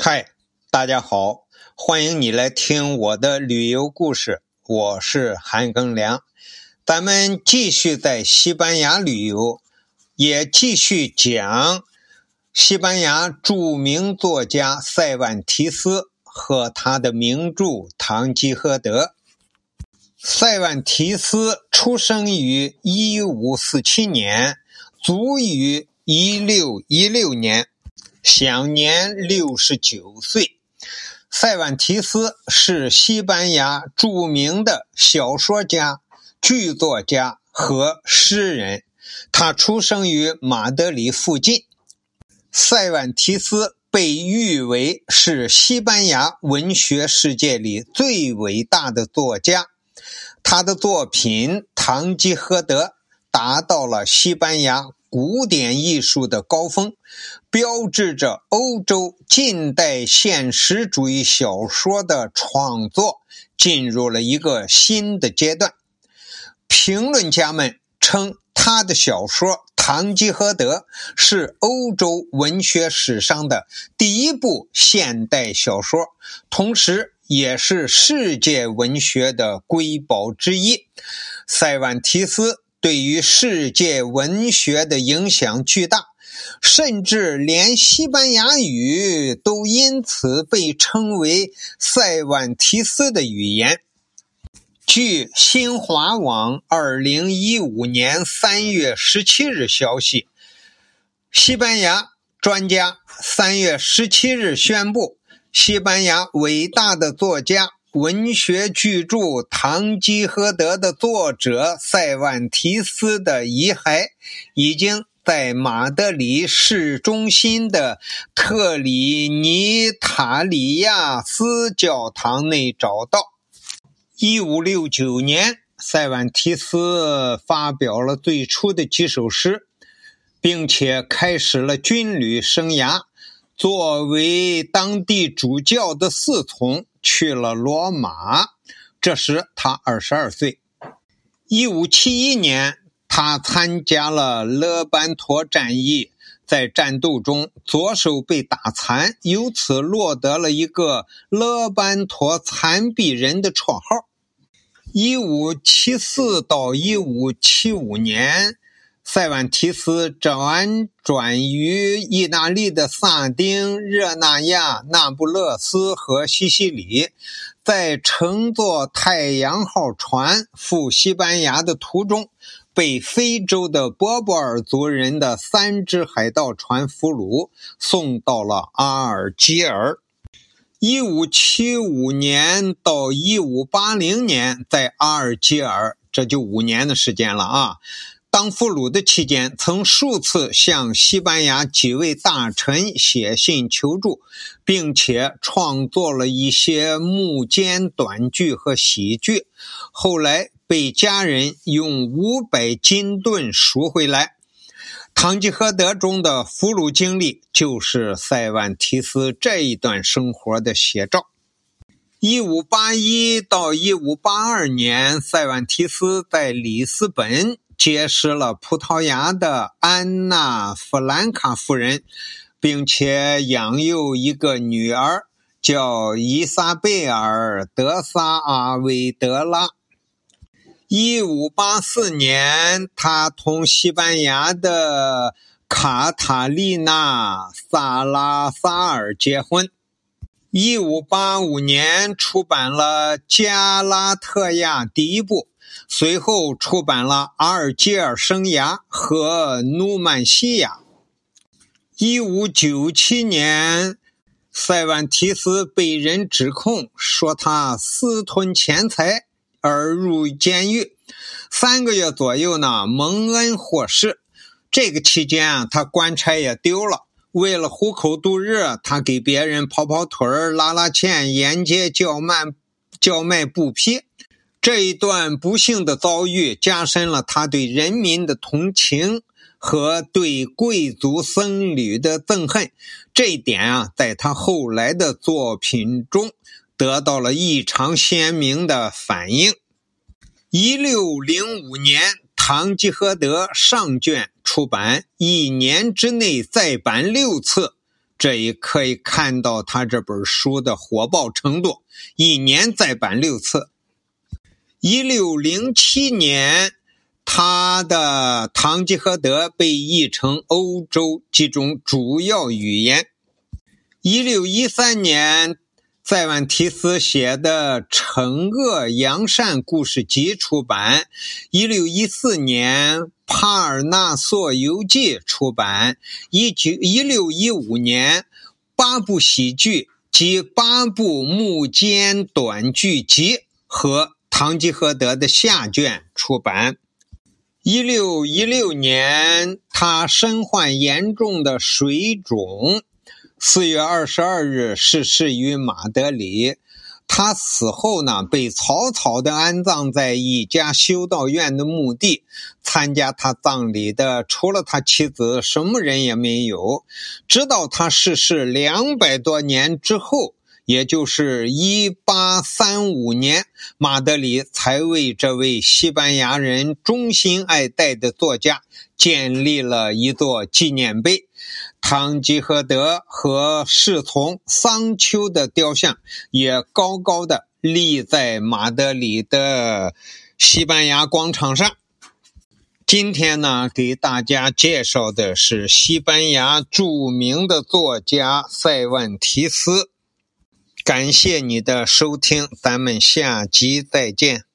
嗨，大家好，欢迎你来听我的旅游故事。我是韩庚良，咱们继续在西班牙旅游，也继续讲西班牙著名作家塞万提斯和他的名著《堂吉诃德》。塞万提斯出生于一五四七年，卒于一六一六年。享年六十九岁。塞万提斯是西班牙著名的小说家、剧作家和诗人。他出生于马德里附近。塞万提斯被誉为是西班牙文学世界里最伟大的作家。他的作品《堂吉诃德》达到了西班牙。古典艺术的高峰，标志着欧洲近代现实主义小说的创作进入了一个新的阶段。评论家们称他的小说《堂吉诃德》是欧洲文学史上的第一部现代小说，同时也是世界文学的瑰宝之一。塞万提斯。对于世界文学的影响巨大，甚至连西班牙语都因此被称为塞万提斯的语言。据新华网二零一五年三月十七日消息，西班牙专家三月十七日宣布，西班牙伟大的作家。文学巨著《堂吉诃德》的作者塞万提斯的遗骸已经在马德里市中心的特里尼塔里亚斯教堂内找到。一五六九年，塞万提斯发表了最初的几首诗，并且开始了军旅生涯。作为当地主教的侍从。去了罗马，这时他二十二岁。一五七一年，他参加了勒班托战役，在战斗中左手被打残，由此落得了一个“勒班托残臂人”的绰号。一五七四到一五七五年。塞万提斯辗转于意大利的萨丁、热那亚、那不勒斯和西西里，在乘坐太阳号船赴西班牙的途中，被非洲的波波尔族人的三只海盗船俘虏，送到了阿尔及尔。一五七五年到一五八零年，在阿尔及尔，这就五年的时间了啊。当俘虏的期间，曾数次向西班牙几位大臣写信求助，并且创作了一些幕间短剧和喜剧。后来被家人用五百金盾赎回来。《堂吉诃德》中的俘虏经历，就是塞万提斯这一段生活的写照。一五八一到一五八二年，塞万提斯在里斯本。结识了葡萄牙的安娜·弗兰卡夫人，并且养有一个女儿，叫伊莎贝尔·德萨阿维德拉。一五八四年，他同西班牙的卡塔丽娜·萨拉萨尔结婚。一五八五年，出版了《加拉特亚》第一部。随后出版了《阿尔及尔生涯》和《努曼西亚》。一五九七年，塞万提斯被人指控说他私吞钱财而入监狱，三个月左右呢，蒙恩获释。这个期间啊，他官差也丢了，为了糊口度日，他给别人跑跑腿儿、拉拉纤、沿街叫卖叫卖布匹。这一段不幸的遭遇加深了他对人民的同情和对贵族僧侣的憎恨。这一点啊，在他后来的作品中得到了异常鲜明的反应。一六零五年，《堂吉诃德》上卷出版，一年之内再版六次，这也可以看到他这本书的火爆程度，一年再版六次。一六零七年，他的《堂吉诃德》被译成欧洲几种主要语言。一六一三年，塞万提斯写的《惩恶扬善故事集》出版。一六一四年，《帕尔纳索游记》出版。一九一六一五年，八部喜剧及八部幕间短剧集和。《堂吉诃德》的下卷出版。一六一六年，他身患严重的水肿，四月二十二日逝世于马德里。他死后呢，被草草的安葬在一家修道院的墓地。参加他葬礼的，除了他妻子，什么人也没有。直到他逝世两百多年之后。也就是一八三五年，马德里才为这位西班牙人衷心爱戴的作家建立了一座纪念碑。堂吉诃德和侍从桑丘的雕像也高高的立在马德里的西班牙广场上。今天呢，给大家介绍的是西班牙著名的作家塞万提斯。感谢你的收听，咱们下集再见。